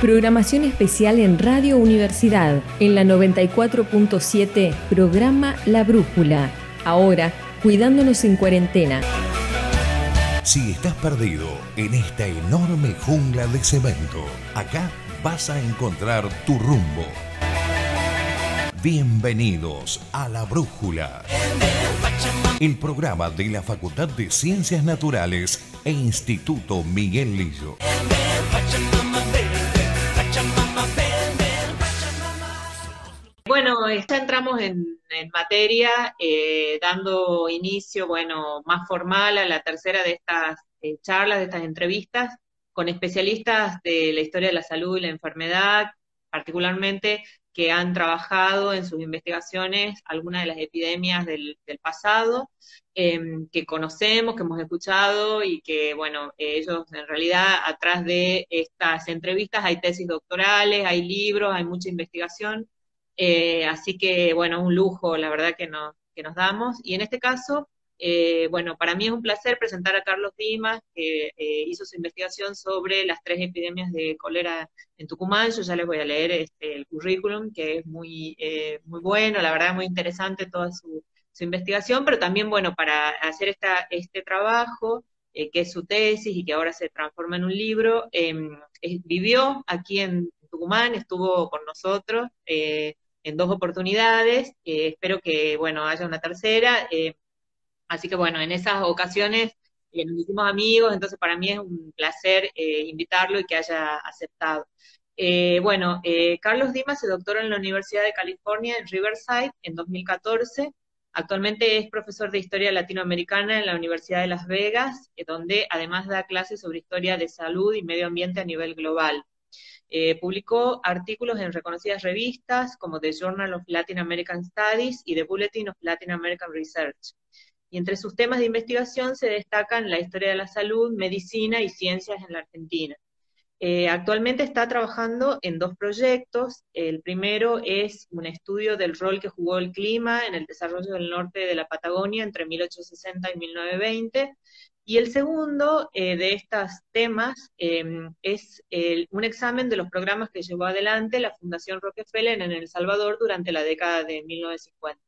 Programación especial en Radio Universidad, en la 94.7, programa La Brújula. Ahora, cuidándonos en cuarentena. Si estás perdido en esta enorme jungla de cemento, acá vas a encontrar tu rumbo. Bienvenidos a La Brújula, el programa de la Facultad de Ciencias Naturales e Instituto Miguel Lillo. Entramos en, materia, eh, dando inicio, bueno, más formal a la tercera de estas eh, charlas, de estas entrevistas, con especialistas de la historia de la salud y la enfermedad, particularmente que han trabajado en sus investigaciones algunas de las epidemias del, pasado, em, que conocemos, que hemos escuchado y que, bueno, ellos en realidad atrás de estas entrevistas hay tesis doctorales, hay libros, hay mucha investigación, eh, así que, bueno, un lujo, la verdad, que nos, que nos damos. Y en este caso, eh, bueno, para mí es un placer presentar a Carlos Dimas, que eh, hizo su investigación sobre las tres epidemias de cólera en Tucumán. Yo ya les voy a leer este, el currículum, que es muy, muy bueno, la verdad muy interesante toda su, investigación, pero también, bueno, para hacer esta, este trabajo, que es su tesis y que ahora se transforma en un libro, em, vivió aquí en Tucumán, estuvo con nosotros en dos oportunidades, espero que, bueno, haya una tercera. Así que bueno, en esas ocasiones eh, nos hicimos amigos, entonces para mí es un placer eh, invitarlo y que haya aceptado. Eh, bueno, Carlos Dimas se doctoró en la Universidad de California en Riverside en 2014. Actualmente es profesor de Historia Latinoamericana en la Universidad de Las Vegas, donde además da clases sobre historia de salud y medio ambiente a nivel global. Publicó artículos en reconocidas revistas como The Journal of Latin American Studies y The Bulletin of Latin American Research y entre sus temas de investigación se destacan la historia de la salud, medicina y ciencias en la Argentina. Eh, actualmente está trabajando en dos proyectos. El primero es un estudio del rol que jugó el clima en el desarrollo del norte de la Patagonia entre 1860 y 1920. Y el segundo eh, de estos temas em, es un examen de los programas que llevó adelante la Fundación Rockefeller en El Salvador durante la década de 1950.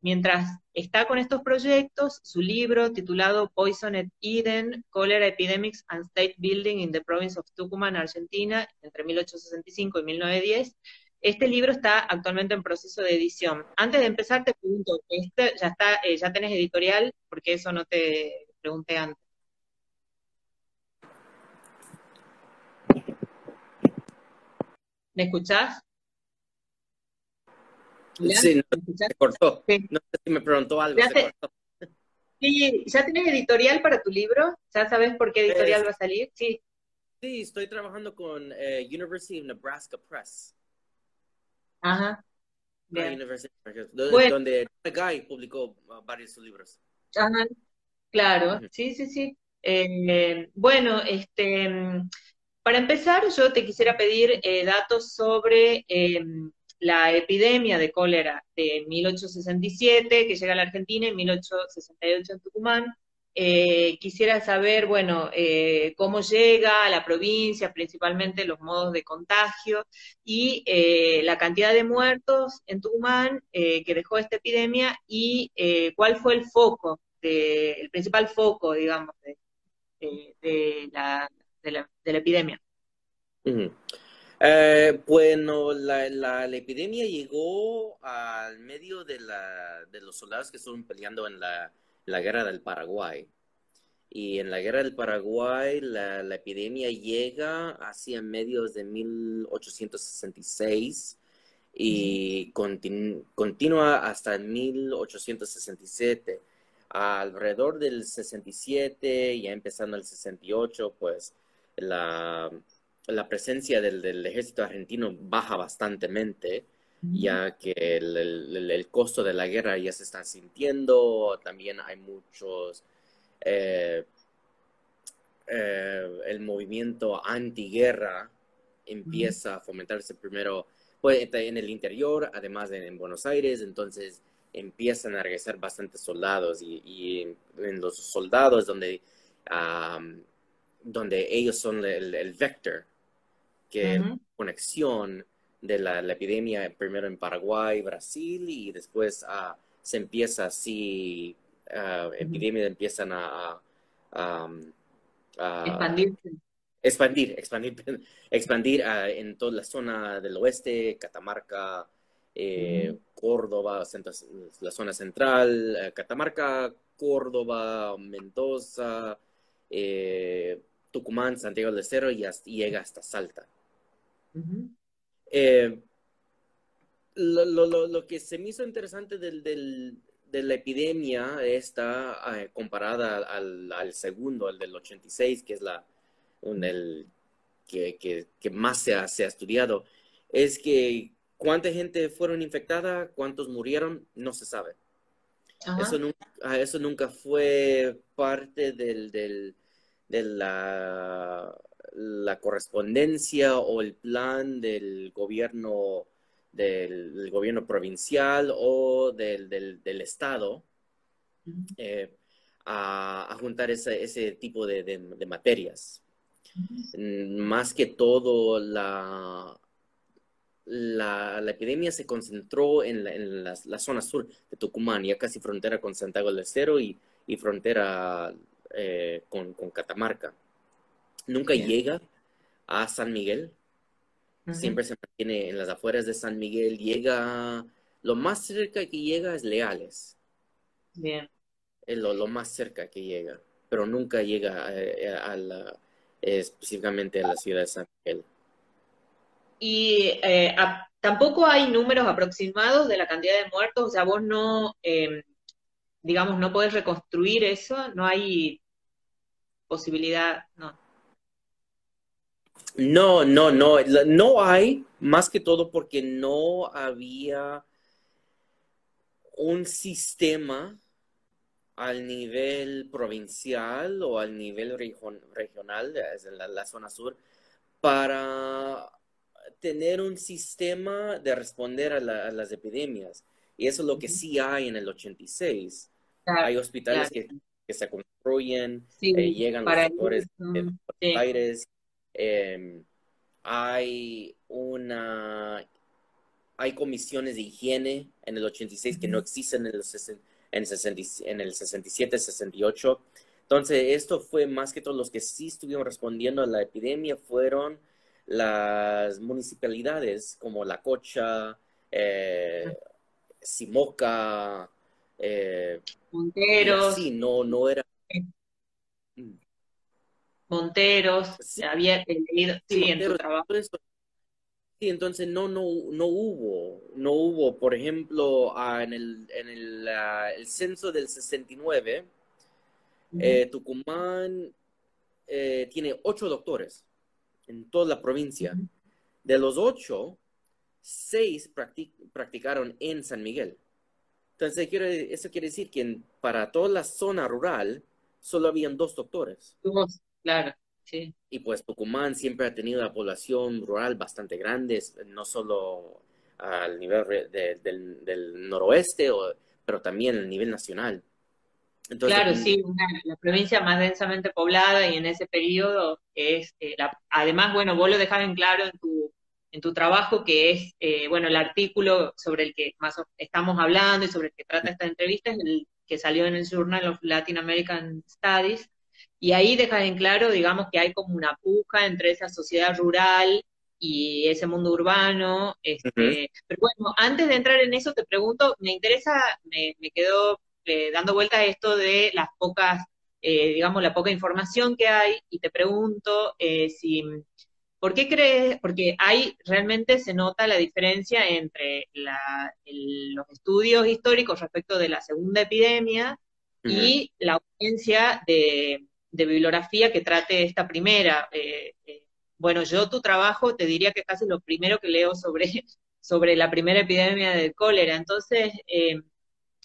Mientras está con estos proyectos, su libro titulado Poisoned Eden, Cholera Epidemics and State Building in the Province of Tucumán, Argentina, entre 1865 y 1910, este libro está actualmente en proceso de edición. Antes de empezar, te pregunto, ¿este ya está, eh, ya tenés editorial? Porque eso no te pregunté antes. ¿Me escuchás? Sí, no, se cortó. No sé si me preguntó algo. ¿Ya, Sí, ¿ya tienes editorial para tu libro? ¿Ya sabes por qué editorial va a salir? Sí. Sí, estoy trabajando con eh, University of Nebraska Press. Ajá. donde, Guy publicó uh, varios libros. Ajá. Claro, sí, sí, sí. Eh, bueno, este, para empezar, yo te quisiera pedir eh, datos sobre la epidemia de cólera de 1867, que llega a la Argentina, en 1868 en Tucumán. Eh, quisiera saber, bueno, eh, cómo llega a la provincia, principalmente los modos de contagio y eh, la cantidad de muertos en Tucumán que dejó esta epidemia y cuál fue el foco, el principal foco, digamos, de, la, epidemia. Eh, bueno, la, la, epidemia llegó al medio de, la, de los soldados que estuvieron peleando en la, la, guerra del Paraguay. Y en la guerra del Paraguay, la, la epidemia llega hacia medios de 1866 y continúa hasta 1867. Alrededor del 67, ya empezando el 68, pues la la presencia del, ejército argentino baja bastantemente, ya que el, costo de la guerra ya se está sintiendo, también hay muchos, eh, eh, el movimiento antiguerra empieza a fomentarse primero pues, en el interior, además de en Buenos Aires, entonces empiezan a regresar bastantes soldados y, en los soldados donde, donde ellos son el, vector que conexión de la, epidemia primero en Paraguay, Brasil y después uh, se empieza así, uh, epidemias empiezan a, expandir. Expandir, expandir, expandir en toda la zona del oeste, Catamarca, eh, Córdoba, la zona central, eh, Catamarca, Córdoba, Mendoza, eh, Tucumán, Santiago del Estero y, llega hasta Salta. lo, que se me hizo interesante de la epidemia esta comparada al, segundo, el del 86, que es la, el que, más se ha, se ha estudiado, es que ¿Cuánta gente fueron infectada? ¿Cuántos murieron? No se sabe. Eso nunca, ah, eso nunca, fue parte del, de la, la, correspondencia o el plan del gobierno, del, gobierno provincial o del, del estado eh, a, juntar ese, ese tipo de, materias. Más que todo, la, la, epidemia se concentró en, la, zona sur de Tucumán, ya casi frontera con Santiago del Estero y, frontera eh, con, Catamarca. Nunca llega a San Miguel, siempre se mantiene en las afueras de San Miguel, llega, lo más cerca que llega es Leales. Bien. Es lo, más cerca que llega, pero nunca llega eh, a, específicamente a la ciudad de San Miguel y eh, tampoco hay números aproximados de la cantidad de muertos, o sea, vos no, em, digamos, no podés reconstruir eso, no hay posibilidad, no. No, no, no, no hay, más que todo porque no había un sistema al nivel provincial o al nivel regional, de la zona sur, para tener un sistema de responder a, las epidemias. Y eso es lo que sí hay en el 86. hay hospitales que, se construyen, eh, llegan los doctores de Aires. Em, hay una hay comisiones de higiene en el 86 que no existen en el, en, en el 67, 68. Entonces, esto fue más que todos los que sí estuvieron respondiendo a la epidemia fueron las municipalidades como La Cocha, eh, Simoca, eh, Monteros. Sí, no, no era. Mm. Monteros, sí, había leído sí, en tu trabajo. Sí, entonces no, no, no hubo, no hubo, por ejemplo, ah, en, el, en el, el, censo del 69, eh, Tucumán tiene ocho doctores en toda la provincia. De los ocho, seis practicaron en San Miguel. Entonces, eso quiere decir que para toda la zona rural solo habían dos doctores. claro, sí. Y pues Tucumán siempre ha tenido la población rural bastante grande, no solo al nivel del, noroeste, pero también a nivel nacional claro, sí, la provincia más densamente poblada y en ese periodo es, eh, además, bueno, vos lo dejabas en claro en tu, en tu trabajo, que es, eh, bueno, el artículo sobre el que más estamos hablando y sobre el que trata esta entrevista, es el que salió en el Journal of Latin American Studies, y ahí dejas en claro, digamos, que hay como una puja entre esa sociedad rural y ese mundo urbano. Este, Pero bueno, antes de entrar en eso, te pregunto, me interesa, me, me quedó eh, dando vuelta a esto de las pocas, eh, digamos, la poca información que hay, y te pregunto eh, si, ¿por qué crees? Porque ahí realmente se nota la diferencia entre los estudios históricos respecto de la segunda epidemia y la ausencia de, bibliografía que trate esta primera. bueno, yo tu trabajo te diría que es casi lo primero que leo sobre, sobre la primera epidemia de cólera. Entonces,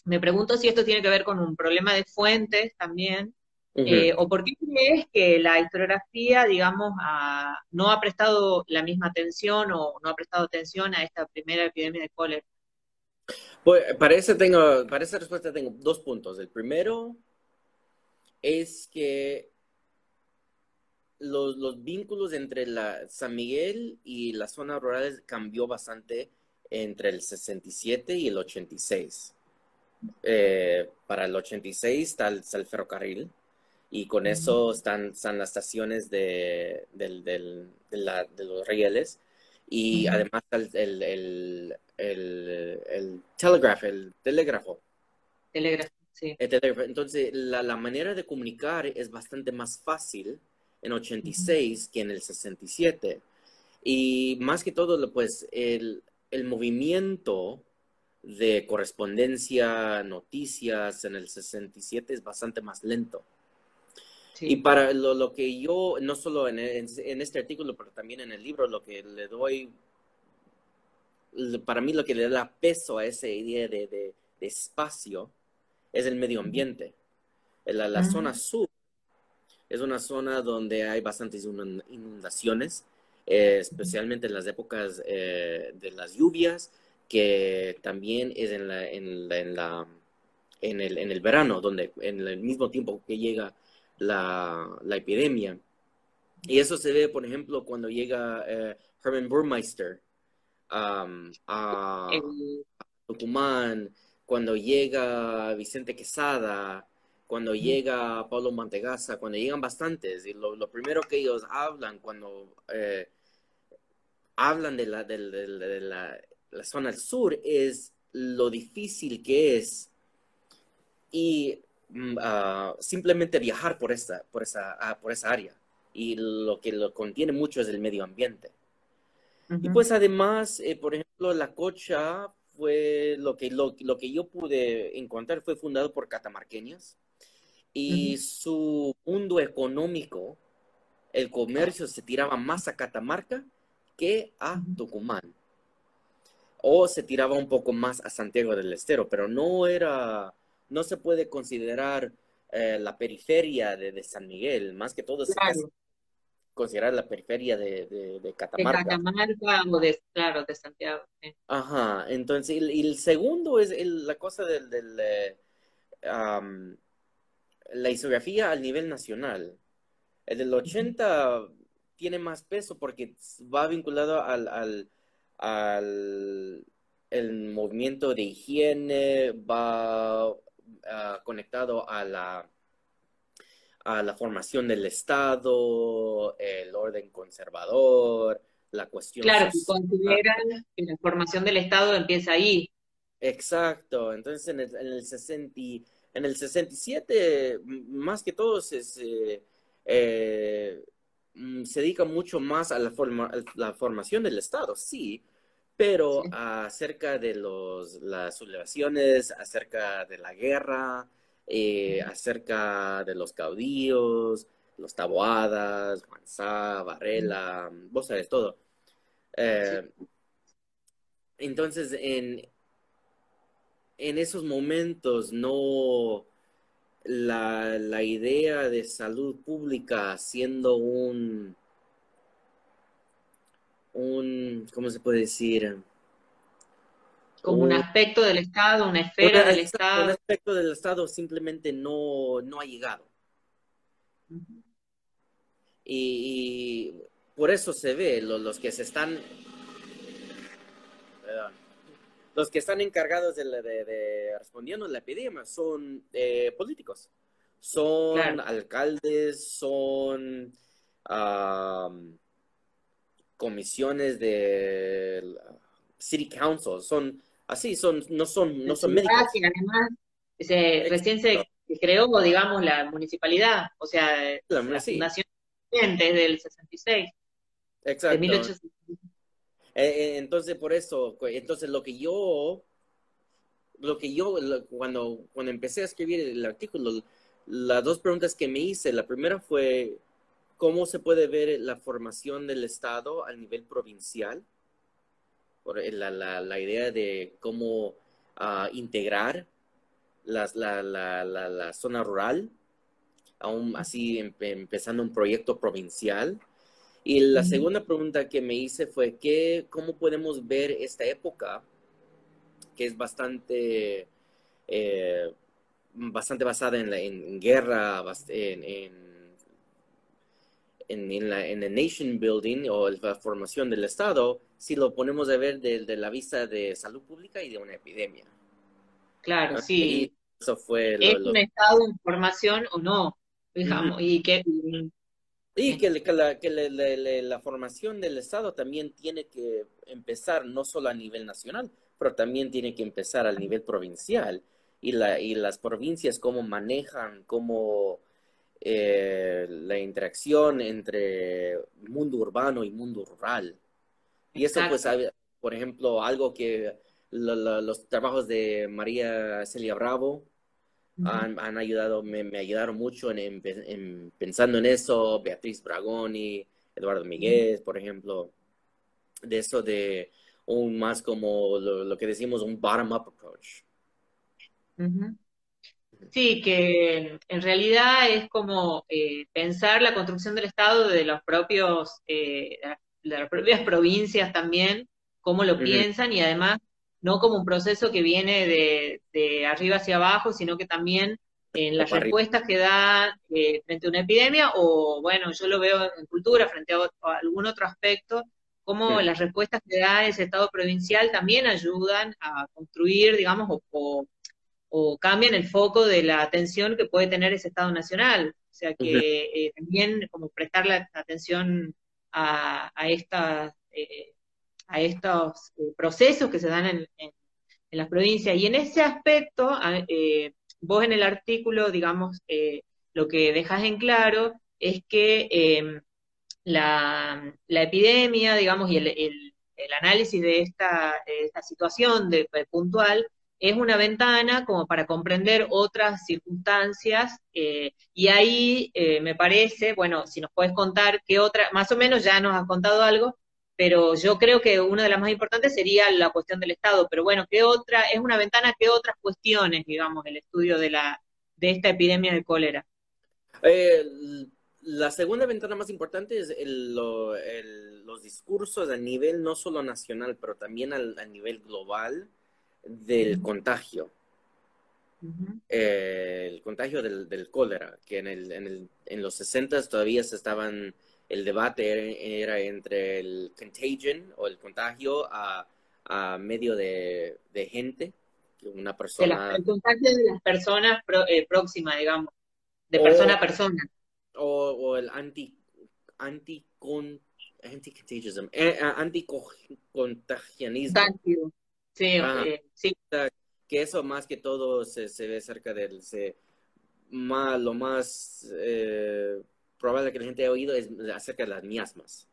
me pregunto si esto tiene que ver con un problema de fuentes también, eh, o por qué crees que la historiografía, digamos, no ha prestado la misma atención o no ha prestado atención a esta primera epidemia de cólera. Pues, para, tengo, para esa respuesta tengo dos puntos. El primero es que los, vínculos entre la, San Miguel y las zonas rurales cambió bastante entre el 67 y el 86. Eh, para el 86 está el, ferrocarril y con eso están, están las estaciones de, los rieles y además el, el, el, telegraph, el telégrafo. Telégrafo, sí. Entonces, la, la, manera de comunicar es bastante más fácil en 86 que en el 67. Y más que todo, pues el, el movimiento de correspondencia, noticias en el 67 es bastante más lento. Y para lo, lo, que yo, no solo en, en, este artículo, pero también en el libro, lo que le doy, para mí lo que le da peso a esa idea de, de, espacio es el medio ambiente. La, la zona sur es una zona donde hay bastantes inundaciones, eh, especialmente en las épocas eh, de las lluvias, que también es en, la, en, la, en, el, en el verano, donde en el mismo tiempo que llega la, la epidemia. Y eso se ve, por ejemplo, cuando llega eh, Herman Burmeister um, a, Tucumán, cuando llega Vicente Quesada, cuando llega Pablo Mantegaza, cuando llegan bastantes, y lo, primero que ellos hablan cuando eh, hablan de, la, de, la, la, zona del sur es lo difícil que es y mm, ah, simplemente viajar por esa, por, esa, ah, por esa área. Y lo que lo contiene mucho es el medio ambiente. Y pues además, eh, por ejemplo, la cocha fue lo que, lo, lo, que yo pude encontrar, fue fundado por catamarqueños y su mundo económico, el comercio se tiraba más a Catamarca que a Tucumán. O se tiraba un poco más a Santiago del Estero, pero no era, no se puede considerar eh, la periferia de, San Miguel, más que todo se considerar la periferia de, Catamarca. De Catamarca o de, claro, de Santiago. Ajá, entonces, y, el segundo es la cosa del, del eh, la isografía al nivel nacional. El del 80 tiene más peso porque va vinculado al, al, el movimiento de higiene, va ah, conectado a la, a la formación del Estado, el orden conservador, la cuestión. Claro, consideran que la formación del Estado empieza ahí. Exacto, entonces en el, en el 60 en el 67, más que todo, se, eh, mm, se, dedica mucho más a la, forma, la formación del Estado, sí, pero acerca de los, las sublevaciones, acerca de la guerra, eh, acerca de los caudillos, los taboadas, Juanzá, Varela, vos sabes todo. Eh, entonces, en, en esos momentos no la, idea de salud pública siendo un, un, ¿cómo se puede decir? Como un, aspecto del Estado, una esfera del Estado. Un aspecto del Estado simplemente no, ha llegado. y, por eso se ve, los que se están los que están encargados de, de, respondiendo a la epidemia son eh, políticos, son alcaldes, son comisiones de city council, son así, son no son no son médicos. además, recién se creó, digamos, la municipalidad, o sea, la, fundación del 66. Exacto. De 1866. Eh, eh, entonces, por eso, entonces lo que yo, lo que yo, cuando, cuando empecé a escribir el artículo, las dos preguntas que me hice, la primera fue, ¿cómo se puede ver la formación del Estado a nivel provincial? Por la, la, la idea de cómo uh, integrar la, la, zona rural, aún así empezando un proyecto provincial y la segunda pregunta que me hice fue, ¿qué, ¿cómo podemos ver esta época, que es bastante, eh, bastante basada en, la, en guerra, en, en, la, en el nation building o la formación del Estado si lo ponemos a ver desde de la vista de salud pública y de una epidemia. Claro, sí. eso fue ¿Es un estado de formación o no? Digamos, y que... Y que, la, que la, formación del Estado también tiene que empezar no solo a nivel nacional, pero también tiene que empezar al nivel provincial. Y, la, y las provincias cómo manejan, cómo eh, la interacción entre mundo urbano y mundo rural. Y eso, pues, por ejemplo, algo que los trabajos de María Celia Bravo han, ayudado, me, ayudaron mucho en, pensando en eso, Beatriz Bragoni, Eduardo Miguel, por ejemplo, de eso de un más como lo, que decimos un bottom-up approach. Sí, que en realidad es como eh, pensar la construcción del Estado de los propios, eh, de las propias provincias también, cómo lo piensan y además no como un proceso que viene de, arriba hacia abajo, sino que también en las respuestas que da eh, frente a una epidemia o, bueno, yo lo veo en cultura frente a, algún otro aspecto, cómo las respuestas que da ese Estado provincial también ayudan a construir, digamos, o o cambian el foco de la atención que puede tener ese Estado Nacional. O sea que eh, también como prestarle atención a, a, eh, a estos eh, procesos que se dan en, las provincias. Y en ese aspecto, vos en el artículo, digamos, lo que dejas en claro es que em, la, la, epidemia, digamos, y el, el, análisis de esta, esta situación de, puntual es una ventana como para comprender otras circunstancias eh, y ahí eh, me parece, bueno, si nos puedes contar qué otra, más o menos ya nos has contado algo, pero yo creo que una de las más importantes sería la cuestión del Estado, pero bueno, ¿qué otra, es una ventana, qué otras cuestiones, digamos, el estudio de, la, de esta epidemia de cólera? Eh, la segunda ventana más importante es los discursos a nivel no solo nacional, pero también a nivel global del contagio. Eh, el contagio del, cólera, que en, el, en, el, en los 60 todavía se estaban, el debate era, entre el contagion o el contagio a, a medio de, de, gente, una persona... el contagio de las personas eh, próximas, digamos, de persona a persona. O, o el anti, anti, con, anti eh, anticontagianismo. Sí, sí. Que eso más que todo se, se ve cerca del... Se, más, lo más eh, probable que la gente haya oído es acerca de las miasmas.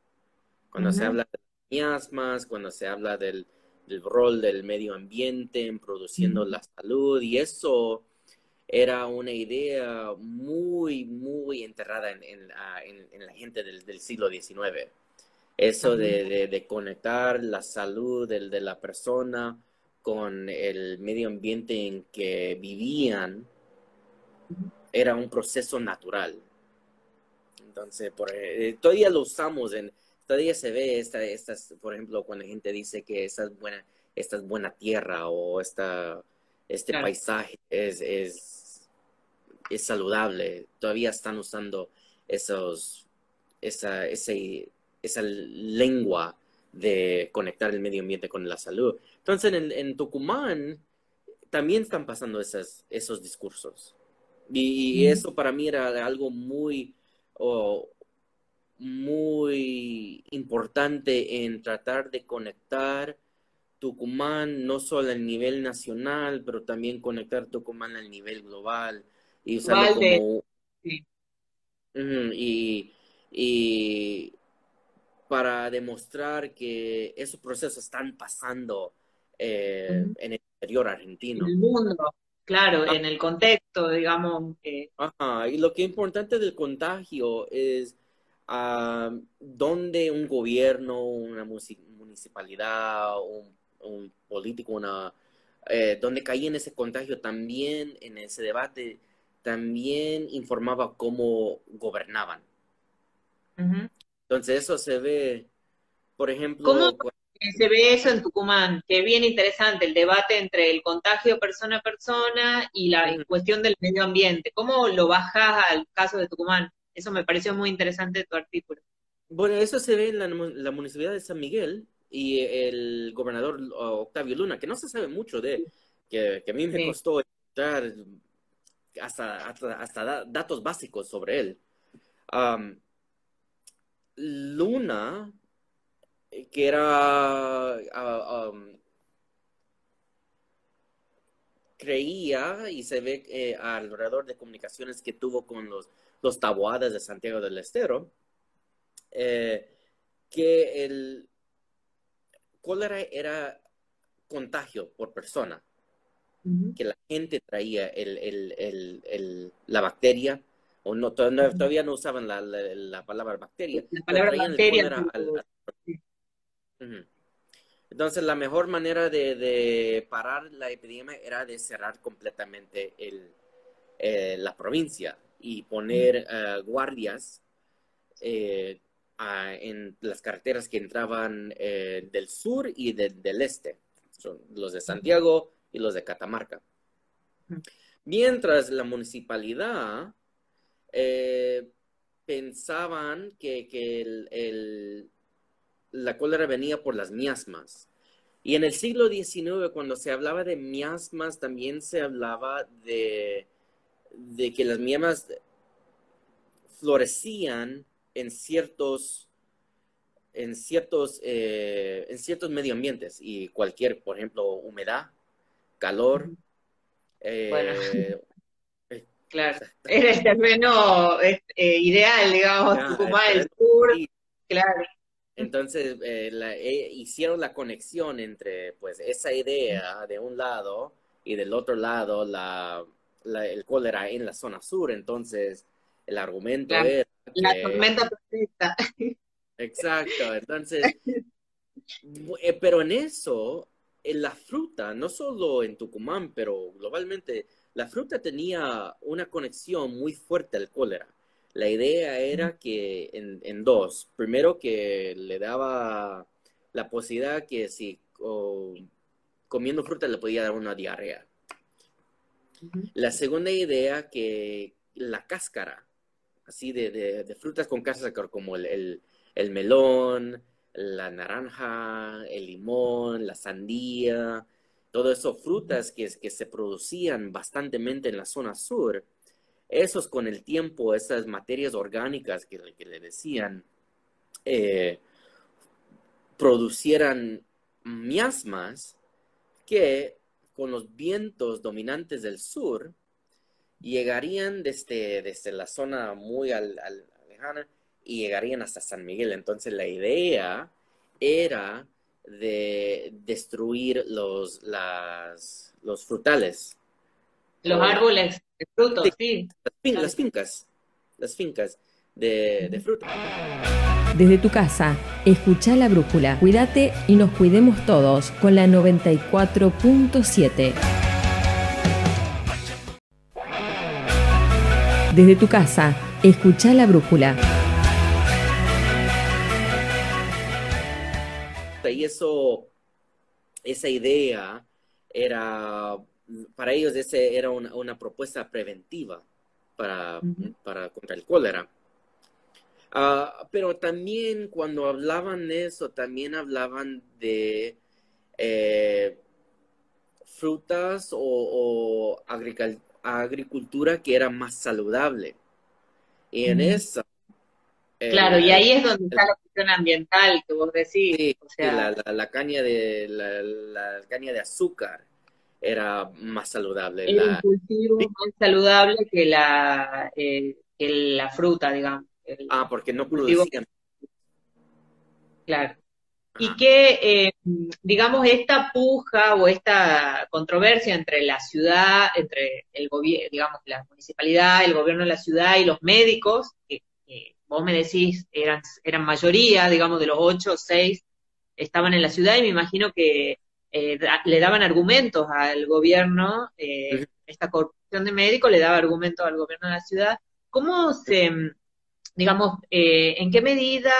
Cuando se habla de miasmas, cuando se habla del, del rol del medio ambiente en produciendo la salud, y eso era una idea muy, muy enterrada en, en, en, la gente del, del siglo XIX. Eso de, de, conectar la salud de, de, la persona con el medio ambiente en que vivían era un proceso natural. Entonces, por, eh, todavía lo usamos, en, todavía se ve, esta, estas, por ejemplo, cuando la gente dice que esta es buena, esta es buena tierra o esta, este paisaje es, es, es saludable, todavía están usando esos, esa, ese, esa lengua de conectar el medio ambiente con la salud. Entonces, en, Tucumán también están pasando esas, esos discursos. Y, eso para mí era algo muy, muy importante en tratar de conectar Tucumán no solo a nivel nacional, pero también conectar Tucumán al nivel global y usarlo como... y, y para demostrar que esos procesos están pasando eh, en el interior argentino. En el mundo, claro, ah. en el contexto, digamos. Ajá, y lo que es importante del contagio es uh, donde un gobierno, una municipalidad, un, político, una, eh, donde caía en ese contagio también, en ese debate, también informaba cómo gobernaban. Entonces eso se ve, por ejemplo... ¿Cómo se ve eso en Tucumán? Que es bien interesante el debate entre el contagio persona a persona y la cuestión del medio ambiente. ¿Cómo lo bajas al caso de Tucumán? Eso me pareció muy interesante de tu artículo. Bueno, eso se ve en la, Municipalidad de San Miguel y el gobernador Octavio Luna, que no se sabe mucho de que, a mí me costó dar hasta, hasta, datos básicos sobre él. Luna, que era ah, creía y se ve eh, alrededor de comunicaciones que tuvo con los, los tabuadas de Santiago del Estero, eh, que el cólera era contagio por persona, que la gente traía el, la bacteria, o no, todavía no usaban la, palabra bacteria. La palabra bacteria. Entonces, la mejor manera de, parar la epidemia era de cerrar completamente el, eh, la provincia y poner eh, guardias eh, en las carreteras que entraban del sur y del este, Son los de Santiago y los de Catamarca. Mientras la municipalidad pensaban que, el la cólera venía por las miasmas. Y en el siglo XIX, cuando se hablaba de miasmas, también se hablaba de, de que las miasmas florecían en ciertos, en ciertos, eh, en ciertos medio ambientes y cualquier, por ejemplo, humedad, calor. Eh, eh, claro, era el terreno ideal, digamos, Tucumán, el sur, claro. Entonces, eh, eh, hicieron la conexión entre pues esa idea de un lado y del otro lado la, el cólera en la zona sur. Entonces, el argumento la, era La tormenta perfecta. Exacto. Entonces, eh, pero en eso, en la fruta, no solo en Tucumán, pero globalmente, la fruta tenía una conexión muy fuerte al cólera. La idea era que en, dos, primero que le daba la posibilidad que si comiendo fruta le podía dar una diarrea. La segunda idea que la cáscara, así de, frutas con cáscara como el, melón, la naranja, el limón, la sandía, todo eso frutas que, que se producían bastantemente en la zona sur, esos con el tiempo, esas materias orgánicas que, le decían, eh, producieran miasmas que con los vientos dominantes del sur llegarían desde, desde la zona muy al, lejana y llegarían hasta San Miguel. Entonces la idea era de destruir los, las, los frutales. Los árboles frutos, sí. Las, fincas, las fincas de, de. Desde tu casa, escucha la brújula. Cuídate y nos cuidemos todos con la 94.7. Desde tu casa, escucha la brújula. Y eso, esa idea era para ellos ese era una, propuesta preventiva para, para, contra el cólera. Ah, pero también cuando hablaban de eso, también hablaban de eh, frutas o, agricultura que era más saludable. Y en esa... claro, y ahí es donde está la cuestión ambiental que vos decís. o sea... la, caña de, la caña de azúcar era más saludable. Era un cultivo más saludable que la, eh, la fruta, digamos. ah, porque no producían. Claro. Y que, eh, digamos, esta puja o esta controversia entre la ciudad, entre el gobierno, digamos, la municipalidad, el gobierno de la ciudad y los médicos, que, vos me decís eran, eran mayoría, digamos, de los ocho o seis estaban en la ciudad y me imagino que eh, le daban argumentos al gobierno, eh, esta corrupción de médicos le daba argumentos al gobierno de la ciudad. ¿Cómo se, digamos, eh, en qué medida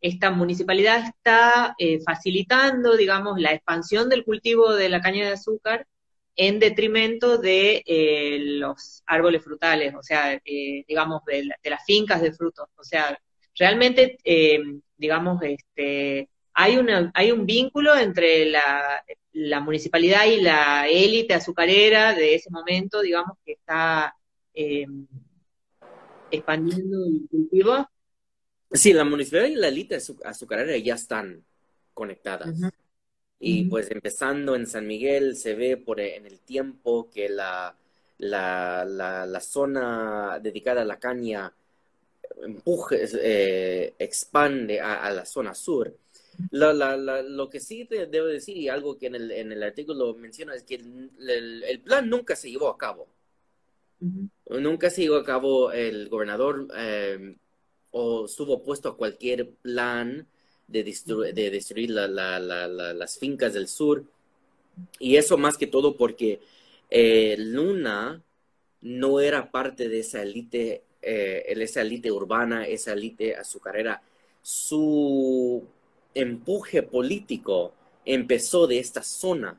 esta municipalidad está facilitando, digamos, la expansión del cultivo de la caña de azúcar en detrimento de los árboles frutales, o sea, digamos, de, las fincas de frutos. O sea, realmente, digamos, este, hay, una, hay un vínculo entre la, la municipalidad y la élite azucarera de ese momento, digamos, que está expandiendo el cultivo. Sí, la municipalidad y la élite azucarera ya están conectadas. Y pues empezando en San Miguel se ve por en el tiempo que la, la, la, zona dedicada a la caña empuje, eh, expande a, la zona sur. La, lo que sí te debo decir, y algo que en el, en el artículo menciona, es que el, el, plan nunca se llevó a cabo. Nunca se llevó a cabo el gobernador eh, o estuvo opuesto a cualquier plan de, de destruir las fincas del sur. Y eso más que todo porque eh, Luna no era parte de esa élite, eh, esa élite urbana, esa élite azucarera. Su empuje político empezó de esta zona,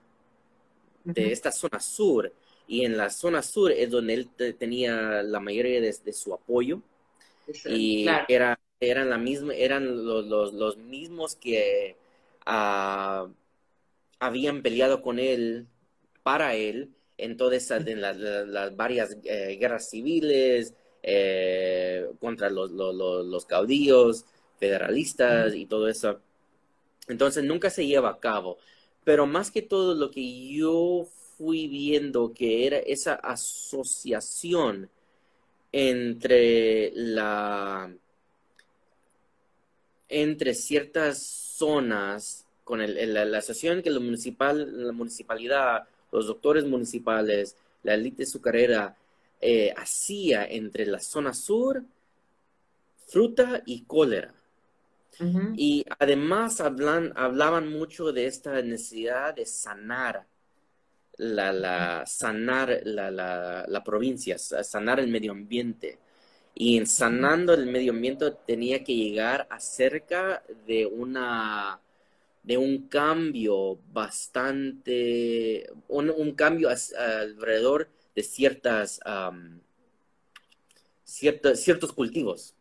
de esta zona sur. Y en la zona sur es donde él tenía la mayoría de, su apoyo. y era eran, la misma, eran los, los, mismos que ah, habían peleado con él, para él, en todas en las, varias eh, guerras civiles, eh, contra los, los, caudillos, federalistas y todo eso. Entonces nunca se lleva a cabo. Pero más que todo lo que yo fui viendo que era esa asociación entre la entre ciertas zonas con el, la, asociación que la, municipal, la municipalidad, los doctores municipales, la élite azucarera eh, hacía entre la zona sur, fruta y cólera. Y además hablan, hablaban mucho de esta necesidad de sanar la, la sanar la, la, la provincia, sanar el medio ambiente. Y en sanando el medio ambiente tenía que llegar acerca de una de un cambio bastante un, cambio alrededor de ciertas ciertos cultivos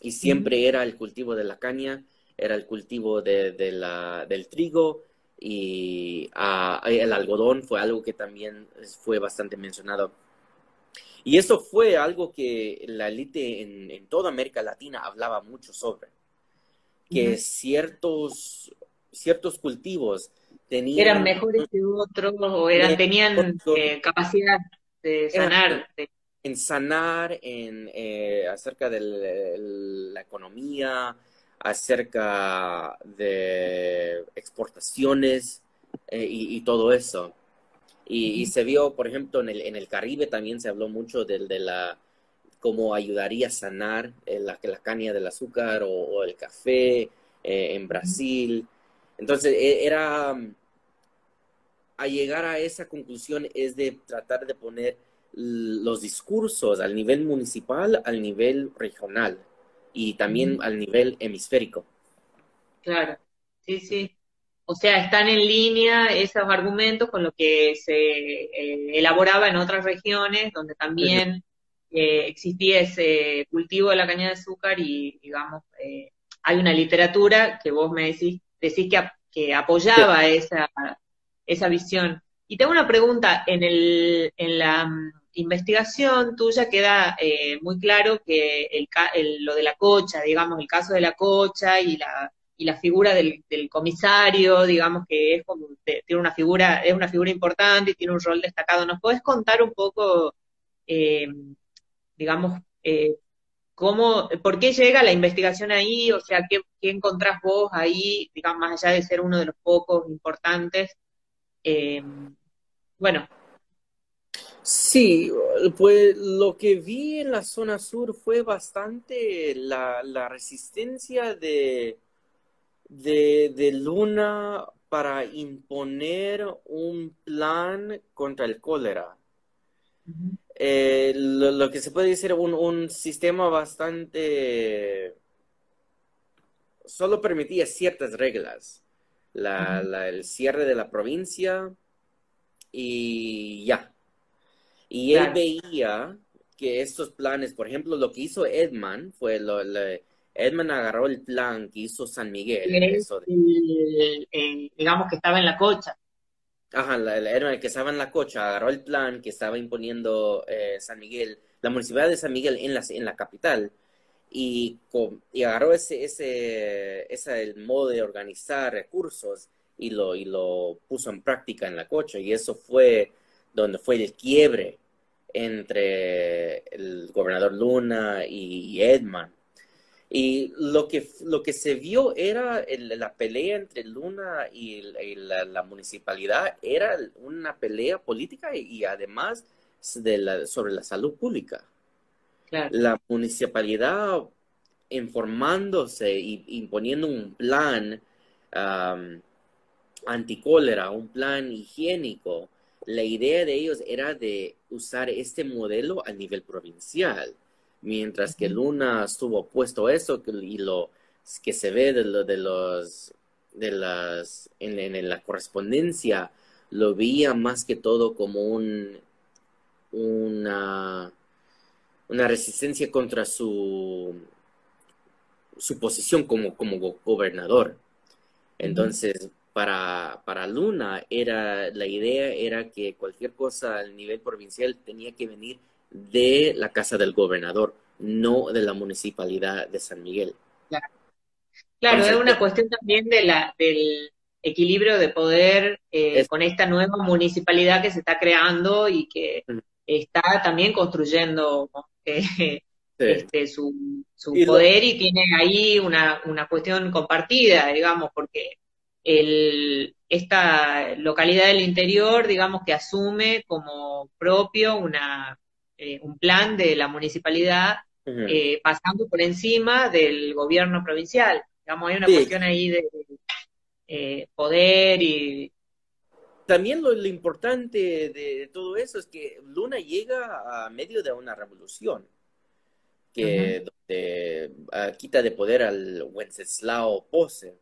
y siempre era el cultivo de la caña era el cultivo de, la, del trigo y ah, el algodón fue algo que también fue bastante mencionado. Y eso fue algo que la élite en, toda América Latina hablaba mucho sobre, que ciertos, ciertos cultivos tenían... Eran mejores que otros o eran, tenían eh, capacidad de sanar. En sanar, en, eh, acerca de la economía, acerca de exportaciones eh, y todo eso. Y, se vio, por ejemplo, en el, en el Caribe también se habló mucho de, de la cómo ayudaría a sanar eh, la, la caña del azúcar o, el café eh, en Brasil. Entonces, e, era, a llegar a esa conclusión es de tratar de poner los discursos al nivel municipal, al nivel regional y también al nivel hemisférico. Claro, sí, sí. O sea, están en línea esos argumentos con lo que se eh, elaboraba en otras regiones, donde también eh, existía ese cultivo de la caña de azúcar y, digamos, eh, hay una literatura que vos me decís, decís que, que apoyaba esa, esa visión. Y tengo una pregunta, en, el, en la mm, investigación tuya queda muy claro que el, lo de la cocha, digamos, el caso de la cocha y la y la figura del, comisario, digamos que es como, tiene una figura, es una figura importante y tiene un rol destacado. ¿Nos podés contar un poco, eh, digamos, eh, cómo, por qué llega la investigación ahí? O sea, ¿qué, encontrás vos ahí, digamos, más allá de ser uno de los pocos importantes? Bueno. Sí, pues lo que vi en la zona sur fue bastante la resistencia de de, Luna para imponer un plan contra el cólera. Eh, lo, que se puede decir un, un sistema bastante solo permitía ciertas reglas. el cierre de la provincia, y ya. Y él veía que estos planes, por ejemplo, lo que hizo Edman fue lo, Edman agarró el plan que hizo San Miguel. digamos que estaba en la cocha. Ajá, el que estaba en la cocha agarró el plan que estaba imponiendo eh, San Miguel, la municipalidad de San Miguel en la, en la capital, y, y agarró ese, ese, ese el modo de organizar recursos y lo, y lo puso en práctica en la cocha, y eso fue donde fue el quiebre entre el gobernador Luna y Edman. Y lo que, lo que se vio era la pelea entre Luna y, la, municipalidad, era una pelea política y, además de la, sobre la salud pública. La municipalidad informándose y imponiendo un plan um, anticólera, un plan higiénico, la idea de ellos era de usar este modelo a nivel provincial mientras que Luna estuvo opuesto a eso y lo que se ve de, lo, de los de las en, la correspondencia lo veía más que todo como un una una resistencia contra su su posición como, como gobernador. Entonces, para, para Luna era la idea era que cualquier cosa al nivel provincial tenía que venir de la casa del gobernador, no de la municipalidad de San Miguel. Claro, es una cuestión también de la, del equilibrio de poder eh, con esta nueva municipalidad que se está creando y que está también construyendo eh, este, su, su poder y tiene ahí una, una cuestión compartida, digamos, porque el, esta localidad del interior, digamos, que asume como propio una, eh, un plan de la municipalidad eh, pasando por encima del gobierno provincial. Digamos, hay una cuestión ahí de eh, poder y... También lo, importante de todo eso es que Luna llega a medio de una revolución que ah, quita de poder al Wenceslao Pose.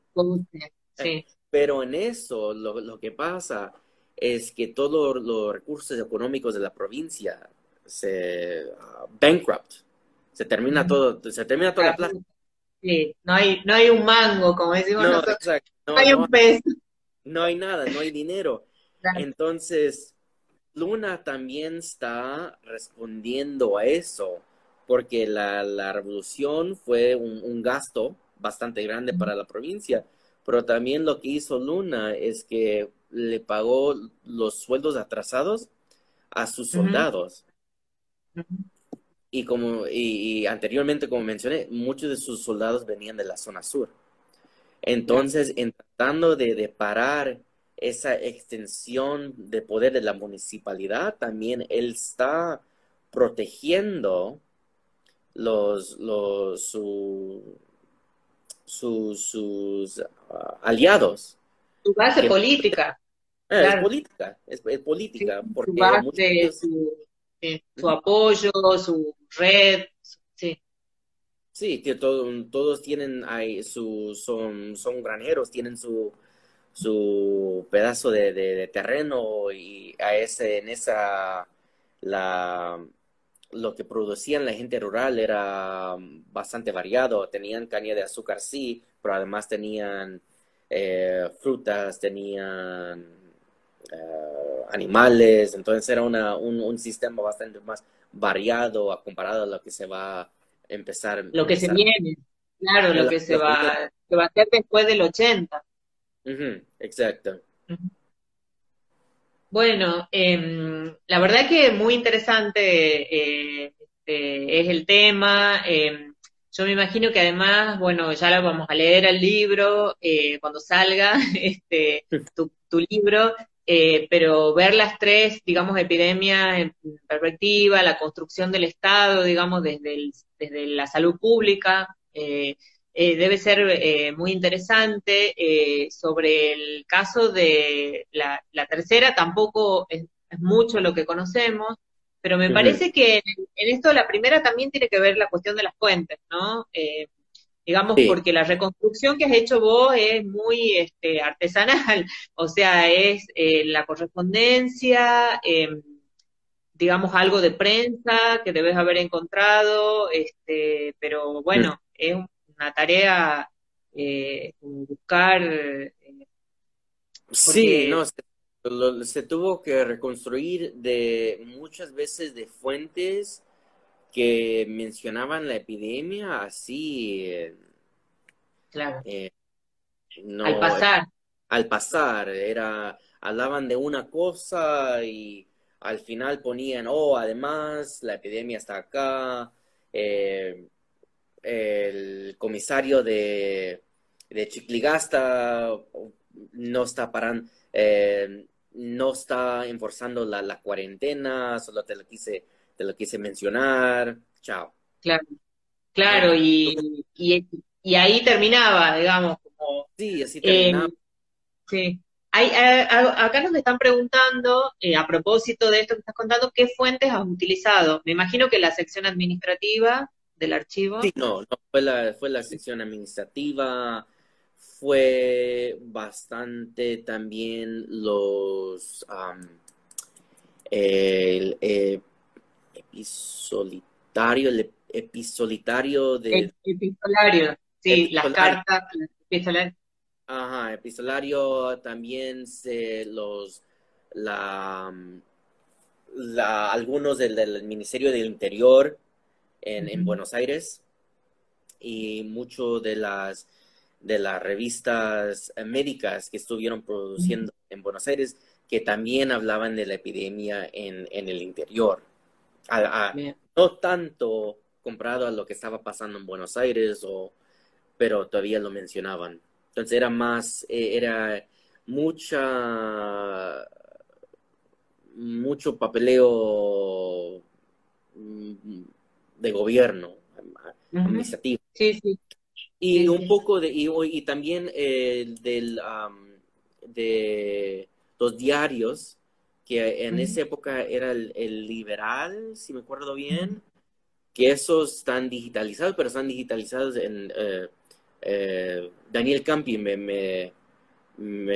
Pero en eso lo, lo, que pasa es que todos los recursos económicos de la provincia se uh, bankrupt, se termina todo, se termina toda la plata. Sí, no hay, no hay un mango, como decimos no, nosotros. No, hay un pez. No hay nada, no hay dinero. Entonces, Luna también está respondiendo a eso, porque la, la revolución fue un, un, gasto bastante grande para la provincia, pero también lo que hizo Luna es que le pagó los sueldos atrasados a sus soldados. Y como y, anteriormente, como mencioné, muchos de sus soldados venían de la zona sur. Entonces, en tratando de, parar esa extensión de poder de la municipalidad, también él está protegiendo los, los sus ah, aliados. Su base política. Eh, es política, es, política, porque su apoyo, su red, sí. Sí, que todos tienen ahí su, son, son granjeros, tienen su, su pedazo de, terreno y a ese, en esa, la, lo que producían la gente rural era bastante variado. Tenían caña de azúcar, sí, pero además tenían eh, frutas, tenían eh, animales, entonces era una, un, sistema bastante más variado a comparado a lo que se va a empezar. Lo que se viene, claro, lo, que se va, se va a hacer después del 80. exacto. Bueno, eh, la verdad que muy interesante eh, este, es el tema. Em, yo me imagino que además, bueno, ya lo vamos a leer el libro eh, cuando salga este, tu, tu libro. Eh, pero ver las tres, digamos, epidemias en perspectiva, la construcción del Estado, digamos, desde, desde la salud pública, eh, eh, debe ser muy interesante. sobre el caso de la, tercera, tampoco es, mucho lo que conocemos, pero me parece que en, esto la primera también tiene que ver la cuestión de las fuentes, ¿no? digamos, porque la reconstrucción que has hecho vos es muy este, artesanal, o sea, es eh, la correspondencia, em, digamos, algo de prensa que debes haber encontrado, este, pero bueno, es una tarea eh, buscar. Eh, sí, no, se, tuvo que reconstruir de muchas veces de fuentes que mencionaban la epidemia así. Eh, claro. al pasar. Al pasar, era, hablaban de una cosa y al final ponían, oh, además, la epidemia está acá, el comisario de, de Chicligasta no está parando, eh, no está enforzando la, cuarentena, solo te lo quise, te lo quise mencionar, chao. Claro, claro, y, y, ahí terminaba, digamos, como... Sí, así terminaba. Eh, sí. Hay, acá nos están preguntando, eh, a propósito de esto que estás contando, ¿qué fuentes has utilizado? Me imagino que la sección administrativa del archivo. Sí, no, no fue, la, fue la sección administrativa, fue bastante también los el eh, episolitario, el episolitario de epistolario, sí, las cartas, epistolario. Ajá, epistolario también se los la, la algunos del, del Ministerio del Interior en, en Buenos Aires y mucho de las de las revistas médicas que estuvieron produciendo en Buenos Aires, que también hablaban de la epidemia en, el interior. no tanto comparado a lo que estaba pasando en Buenos Aires, o, pero todavía lo mencionaban. Entonces era más, eh, era mucha, mucho papeleo mm, de gobierno administrativo. Sí, sí. Y un poco de, y, y también eh, del, de los diarios, que en esa época era el, liberal, si me acuerdo bien, que esos están digitalizados, pero están digitalizados en eh, eh, Daniel Campi me, me,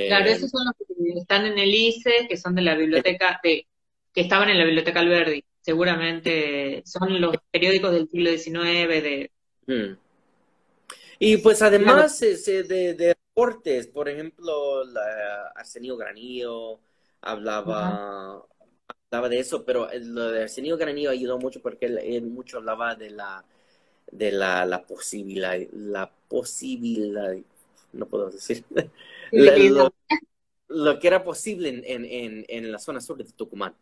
Claro, esos son los que están en el ICE, que son de la biblioteca, de, que estaban en la biblioteca Alberdi. Seguramente son los periódicos del siglo XIX de... Mm. Y pues además de, de, deportes, por ejemplo, la Arsenio Granillo hablaba, hablaba de eso, pero lo de Arsenio Granillo ayudó mucho porque él, mucho hablaba de la de la, la posibilidad, la posibilidad, no puedo decir, lo, que era posible en, en, en, la zona sur de Tucumán.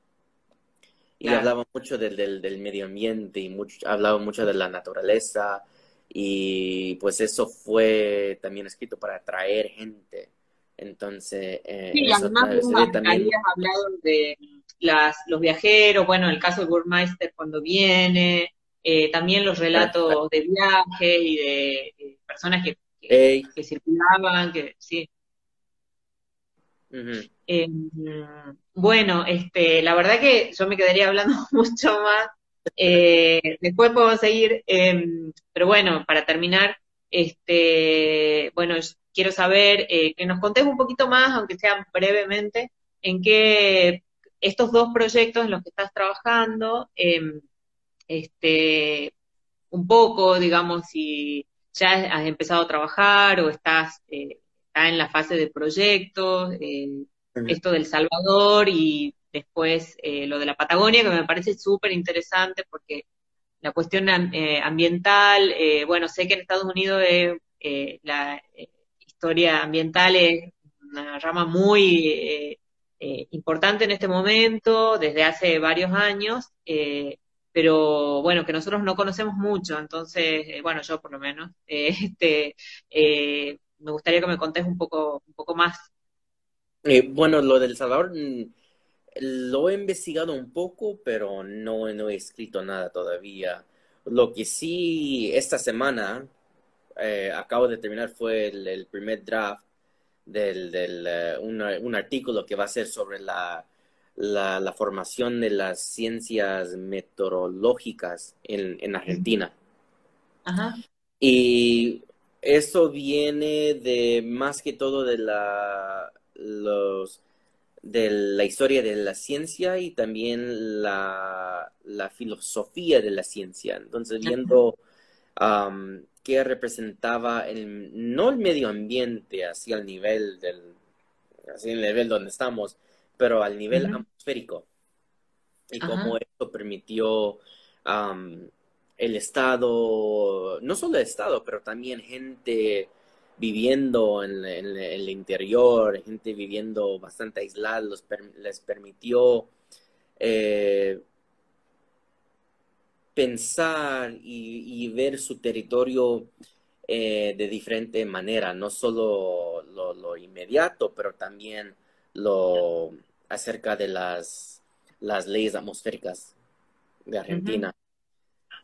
Y hablaba mucho del, del, del, medio ambiente y mucho, hablaba mucho de la naturaleza, y pues eso fue también escrito para atraer gente. Entonces, eh, sí, además también... hablado de las, los viajeros, bueno, el caso de Burmeister cuando viene, eh, también los relatos de viajes y de, personas que, que, circulaban, que sí. Bueno, este, la verdad que yo me quedaría hablando mucho más eh, después podemos seguir, em, pero bueno, para terminar, este, bueno, quiero saber eh, que nos contés un poquito más, aunque sea brevemente, en qué estos dos proyectos en los que estás trabajando, em, este, un poco, digamos, si ya has empezado a trabajar o estás, eh, en la fase de proyectos, esto del Salvador y Después eh, lo de la Patagonia, que me parece súper interesante porque la cuestión eh, ambiental, eh, bueno, sé que en Estados Unidos la historia ambiental es una rama muy importante en este momento, desde hace varios años, pero bueno, que nosotros no conocemos mucho, entonces, bueno, yo por lo menos, este, me gustaría que me contés un poco, un poco más. Bueno, lo del Salvador mm, lo he investigado un poco, pero no, no he escrito nada todavía. Lo que sí, esta semana eh, acabo de terminar fue el, primer draft del, del eh, un artículo que va a ser sobre la, la, formación de las ciencias meteorológicas en, en Argentina. Ajá. Y eso viene de más que todo de la, los, de la historia de la ciencia y también la, filosofía de la ciencia. Entonces, viendo qué representaba el, no el medio ambiente así al nivel del, así el nivel donde estamos, pero al nivel atmosférico. Y cómo eso permitió el Estado, no solo el Estado, pero también gente viviendo en, el interior, gente viviendo bastante aislada, les permitió eh, pensar y, ver su territorio eh, de diferente manera, no solo lo, inmediato, pero también lo acerca de las, las leyes atmosféricas de Argentina.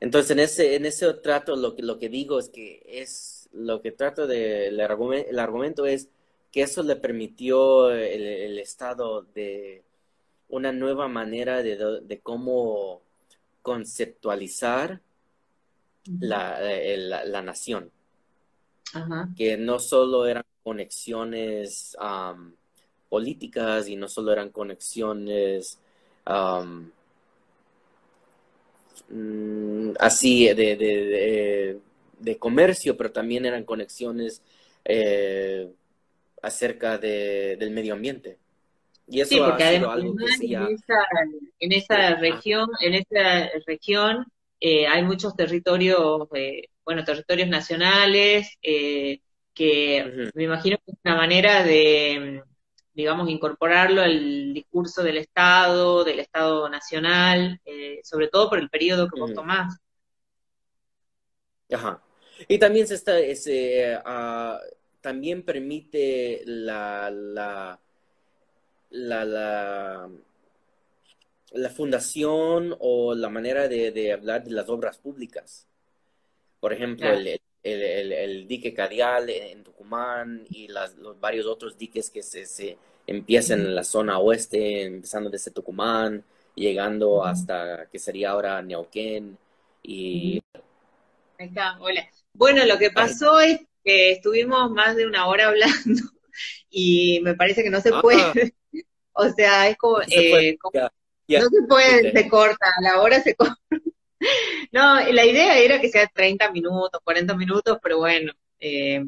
Entonces, en ese, en ese trato, lo que, lo que digo es que es, lo que trato de, el, argumento, es que eso le permitió el, Estado de una nueva manera de, de cómo conceptualizar la, la, nación. Que no solo eran conexiones políticas y no solo eran conexiones Mm, así de, de, comercio, pero también eran conexiones eh, acerca del medio ambiente. Y eso sí, porque además en, esa, región, en esa región eh, hay muchos territorios, eh, bueno, territorios nacionales, que me imagino que es una manera de digamos, incorporarlo al discurso del Estado, del Estado nacional, eh, sobre todo por el periodo que vos tomás. Ajá. Y también se está, ese, ah, también permite la, la, la, la, fundación o la manera de, hablar de las obras públicas. Por ejemplo, el, el, dique Cadial en Tucumán y las, los varios otros diques que se, se empiezan en la zona oeste, empezando desde Tucumán, llegando hasta que sería ahora Neuquén. Y... Ahí está, hola. Bueno, lo que pasó es que estuvimos más de una hora hablando y me parece que no se ah. puede. o sea, es como... No se eh, puede, se corta, la hora se corta. No, la idea era que sea 30 minutos, 40 minutos, pero bueno, eh,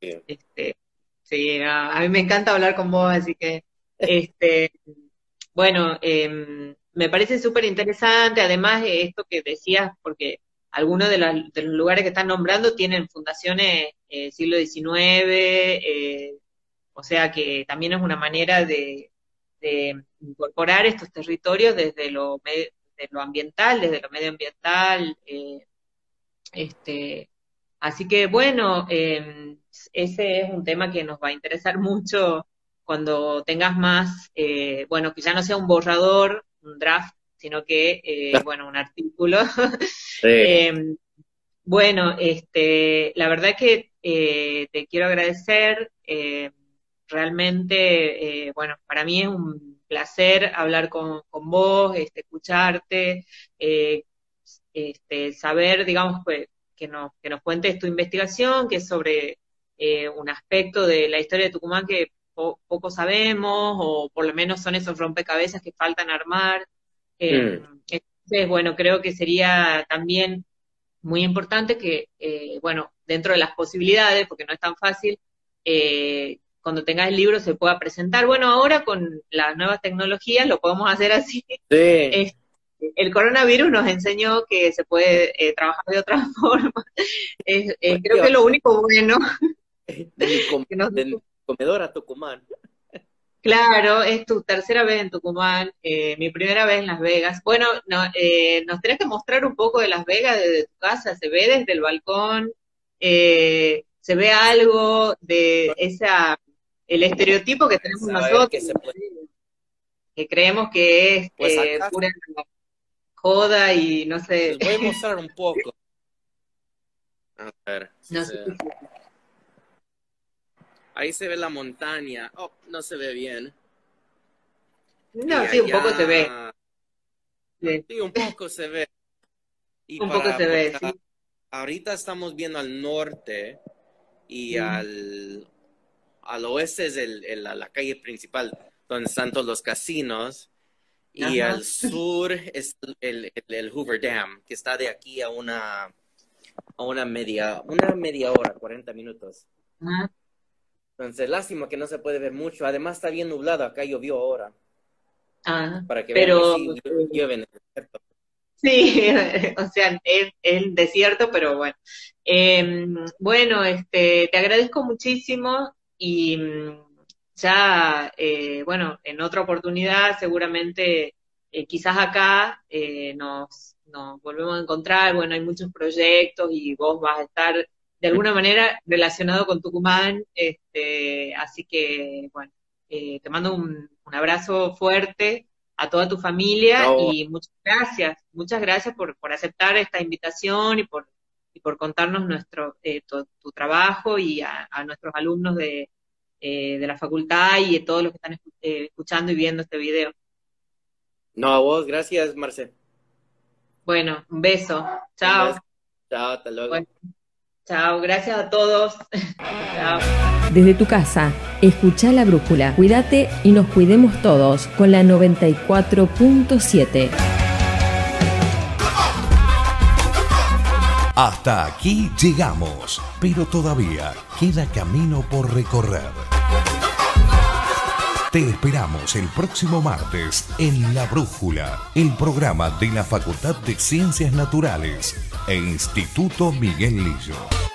este, sí, a, mí me encanta hablar con vos, así que, este, bueno, em, me parece súper interesante, además esto que decías, porque algunos de, los lugares que están nombrando tienen fundaciones eh, siglo XIX, eh, o sea que también es una manera de, de incorporar estos territorios desde lo, lo ambiental, desde lo medioambiental. Eh, este, así que bueno, em, ese es un tema que nos va a interesar mucho cuando tengas más, eh, bueno, que ya no sea un borrador, un draft, sino que, eh, bueno, un artículo. Em, bueno, este, la verdad que te quiero agradecer. realmente, bueno, para mí es un placer hablar con, vos, este, escucharte, eh, este, saber, digamos, pues, que, nos, que nos cuentes tu investigación, que es sobre eh, un aspecto de la historia de Tucumán que poco sabemos, o por lo menos son esos rompecabezas que faltan armar. Eh, mm. Entonces, bueno, creo que sería también muy importante que, bueno, dentro de las posibilidades, porque no es tan fácil, eh, cuando tengas el libro se pueda presentar. Bueno, ahora con las nuevas tecnologías lo podemos hacer así. Sí. el coronavirus nos enseñó que se puede eh, trabajar de otra forma. creo que lo único bueno. Del, comedor a Tucumán. Claro, es tu tercera vez en Tucumán, eh, mi primera vez en Las Vegas. Bueno, no, eh, nos tenés que mostrar un poco de Las Vegas desde tu casa, se ve desde el balcón, se ve algo de esa el estereotipo que tenemos nosotros, que, creemos que es pues eh, pura joda y no sé. Les voy a mostrar un poco. A ver. Ahí se ve la montaña. Oh, no se ve bien. No, sí, un poco se ve. Sí. un poco se ve. un poco se ve, sí. Ahorita estamos viendo al norte y al, al oeste es el, la, calle principal, donde están todos los casinos. Y al sur es el, el, Hoover Dam, que está de aquí a una, a una media, una media hora, 40 minutos. Entonces, lástima que no se puede ver mucho. Además, está bien nublado. Acá llovió ahora. Ah, para que pero, vean que sí, llueve en el desierto. Sí, o sea, es, el desierto, pero bueno. Em, bueno, este, te agradezco muchísimo y mm, ya, eh, bueno, en otra oportunidad seguramente, eh, quizás acá eh, nos, nos volvemos a encontrar, bueno, hay muchos proyectos y vos vas a estar de alguna manera relacionado con Tucumán, este, así que, bueno, te mando un, un abrazo fuerte a toda tu familia y muchas gracias, muchas gracias por, por aceptar esta invitación y por, y por contarnos nuestro, eh, tu, trabajo y a, nuestros alumnos de, eh, de, la facultad y a todos los que están eh, escuchando y viendo este video. No, a vos, gracias, Marce. Bueno, un beso. Chao. Chao, hasta luego. Chao, gracias a todos. chao. Desde tu casa, escucha la brújula. Cuídate y nos cuidemos todos con la 94.7. Hasta aquí llegamos, pero todavía queda camino por recorrer. Te esperamos el próximo martes en La Brújula, el programa de la Facultad de Ciencias Naturales e Instituto Miguel Lillo.